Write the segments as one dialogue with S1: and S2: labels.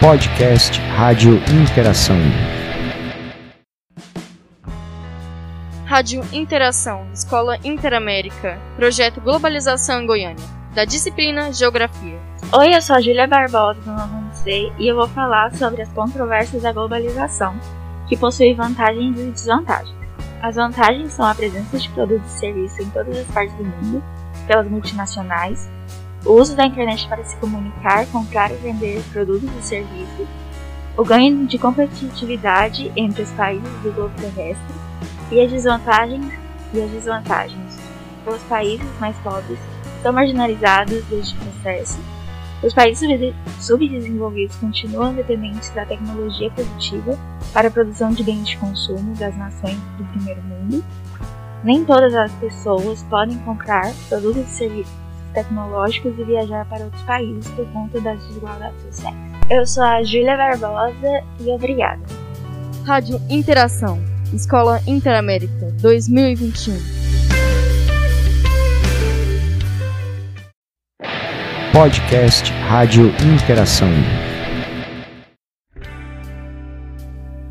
S1: Podcast Rádio Interação.
S2: Rádio Interação, Escola Interamérica, Projeto Globalização em Goiânia, da disciplina Geografia.
S3: Oi, eu sou a Júlia Barbosa, do nono C, e eu vou falar sobre as controvérsias da globalização, que possui vantagens e desvantagens. As vantagens são a presença de produtos e serviços em todas as partes do mundo, pelas multinacionais, o uso da internet para se comunicar, comprar e vender produtos e serviços, o ganho de competitividade entre os países do globo terrestre e as desvantagens e as desvantagens. Os países mais pobres são marginalizados deste processo. Os países subdesenvolvidos continuam dependentes da tecnologia produtiva para a produção de bens de consumo das nações do primeiro mundo. Nem todas as pessoas podem comprar produtos e serviços tecnológicos e viajar para outros países por conta das desigualdades sociais. Eu sou a Júlia Barbosa e obrigada.
S2: Rádio Interação, Escola Interamérica 2021.
S1: Podcast Rádio Interação.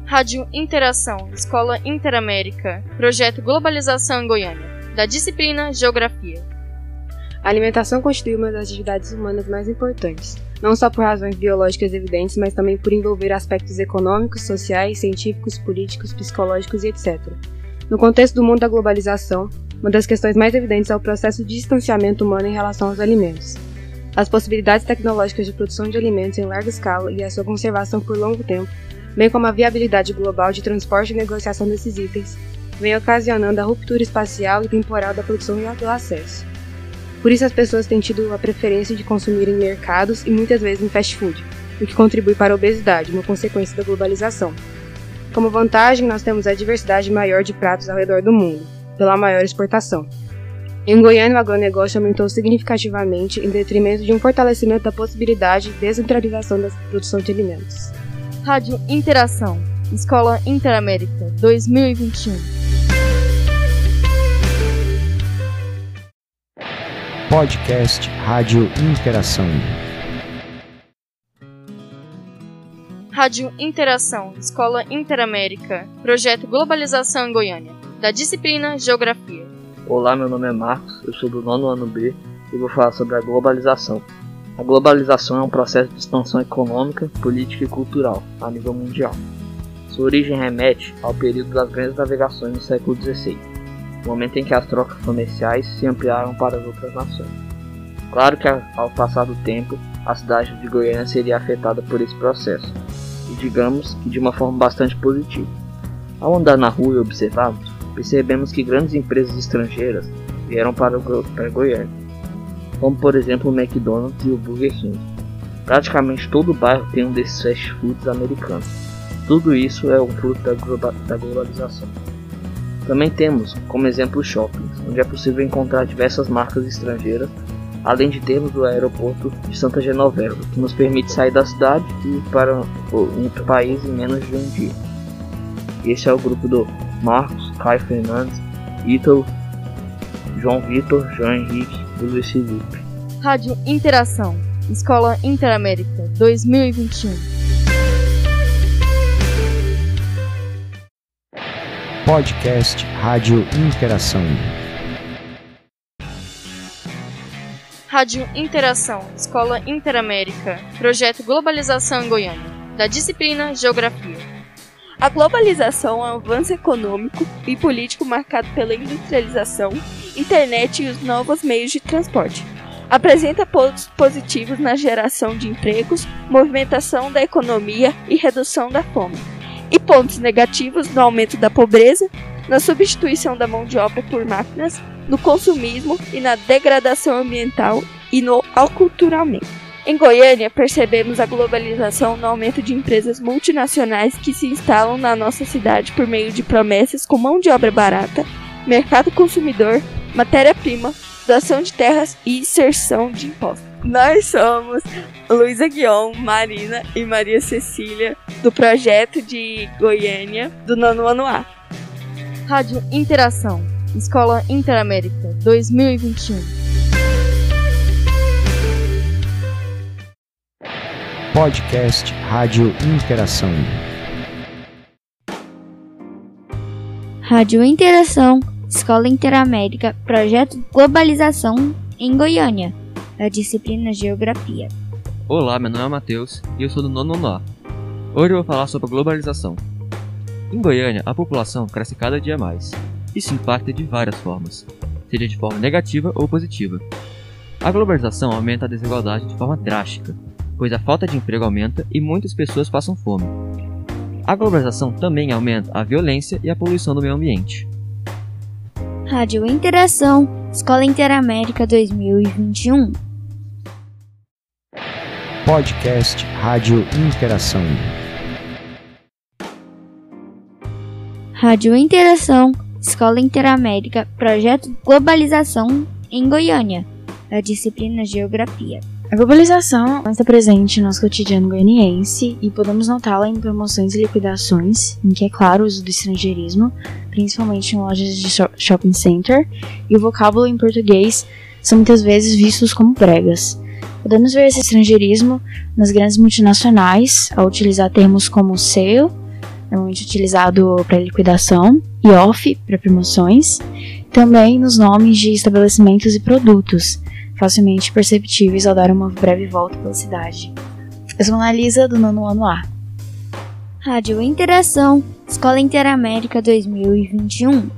S2: Rádio Interação, Escola Interamérica, Projeto Globalização em Goiânia, da disciplina Geografia.
S4: A alimentação constitui uma das atividades humanas mais importantes, não só por razões biológicas evidentes, mas também por envolver aspectos econômicos, sociais, científicos, políticos, psicológicos e etc. No contexto do mundo da globalização, uma das questões mais evidentes é o processo de distanciamento humano em relação aos alimentos. As possibilidades tecnológicas de produção de alimentos em larga escala e a sua conservação por longo tempo, bem como a viabilidade global de transporte e negociação desses itens, vem ocasionando a ruptura espacial e temporal da produção e do acesso. Por isso as pessoas têm tido a preferência de consumir em mercados e muitas vezes em fast food, o que contribui para a obesidade, uma consequência da globalização. Como vantagem, nós temos a diversidade maior de pratos ao redor do mundo, pela maior exportação. Em Goiânia, o agronegócio aumentou significativamente em detrimento de um fortalecimento da possibilidade de descentralização da produção de alimentos.
S2: Rádio Interação, Escola Interamérica 2021.
S1: Podcast Rádio Interação.
S2: Rádio Interação, Escola Interamérica, Projeto Globalização em Goiânia, da disciplina Geografia.
S5: Olá, meu nome é Marcos, eu sou do nono ano B e vou falar sobre a globalização. A globalização é um processo de expansão econômica, política e cultural a nível mundial. Sua origem remete ao período das grandes navegações no século XVI momento em que as trocas comerciais se ampliaram para as outras nações. Claro que ao passar do tempo, a cidade de Goiânia seria afetada por esse processo, e digamos que de uma forma bastante positiva. Ao andar na rua e observarmos, percebemos que grandes empresas estrangeiras vieram para, para Goiânia, como por exemplo o McDonald's e o Burger King. Praticamente todo o bairro tem um desses fast foods americanos. Tudo isso é um fruto da, da globalização. Também temos, como exemplo, shoppings, onde é possível encontrar diversas marcas estrangeiras, além de termos o aeroporto de Santa Genoveva, que nos permite sair da cidade e ir para outro país em menos de um dia. Esse é o grupo do Marcos, Caio Fernandes, Ítalo, João Vitor, João Henrique e Luiz Felipe.
S2: Rádio Interação, Escola Interamérica 2021.
S1: Podcast Rádio Interação.
S2: Rádio Interação, Escola Interamérica, Projeto Globalização em Goiânia, da disciplina Geografia.
S6: A globalização é um avanço econômico e político marcado pela industrialização, internet e os novos meios de transporte. Apresenta pontos positivos na geração de empregos, movimentação da economia e redução da fome e pontos negativos no aumento da pobreza, na substituição da mão de obra por máquinas, no consumismo e na degradação ambiental e no aculturamento. Em Goiânia, percebemos a globalização no aumento de empresas multinacionais que se instalam na nossa cidade por meio de promessas com mão de obra barata, mercado consumidor, matéria-prima, doação de terras e inserção de impostos. Nós somos Luísa Guion, Marina e Maria Cecília, do projeto de Goiânia, do nono ano A.
S2: Rádio Interação, Escola Interamérica 2021.
S1: Podcast Rádio Interação.
S7: Rádio Interação, Escola Interamérica, Projeto Globalização em Goiânia, da disciplina Geografia.
S8: Olá, meu nome é Matheus e eu sou do nono ano A. Hoje eu vou falar sobre a globalização. Em Goiânia, a população cresce cada dia mais. Isso impacta de várias formas, seja de forma negativa ou positiva. A globalização aumenta a desigualdade de forma drástica, pois a falta de emprego aumenta e muitas pessoas passam fome. A globalização também aumenta a violência e a poluição do meio ambiente.
S7: Rádio Interação, Escola Interamérica 2021.
S1: Podcast Rádio Interação.
S7: Rádio Interação, Escola Interamérica, Projeto Globalização em Goiânia, da disciplina Geografia.
S9: A globalização está presente no nosso cotidiano goianiense e podemos notá-la em promoções e liquidações, em que é claro o uso do estrangeirismo, principalmente em lojas de shopping center, e o vocábulo em português são muitas vezes vistos como pregas. Podemos ver esse estrangeirismo nas grandes multinacionais, ao utilizar termos como sale, normalmente utilizado para liquidação, e off, para promoções, também nos nomes de estabelecimentos e produtos, facilmente perceptíveis ao dar uma breve volta pela cidade. Eu sou Analisa, do nono ano A.
S7: Rádio Interação, Escola Interamérica 2021.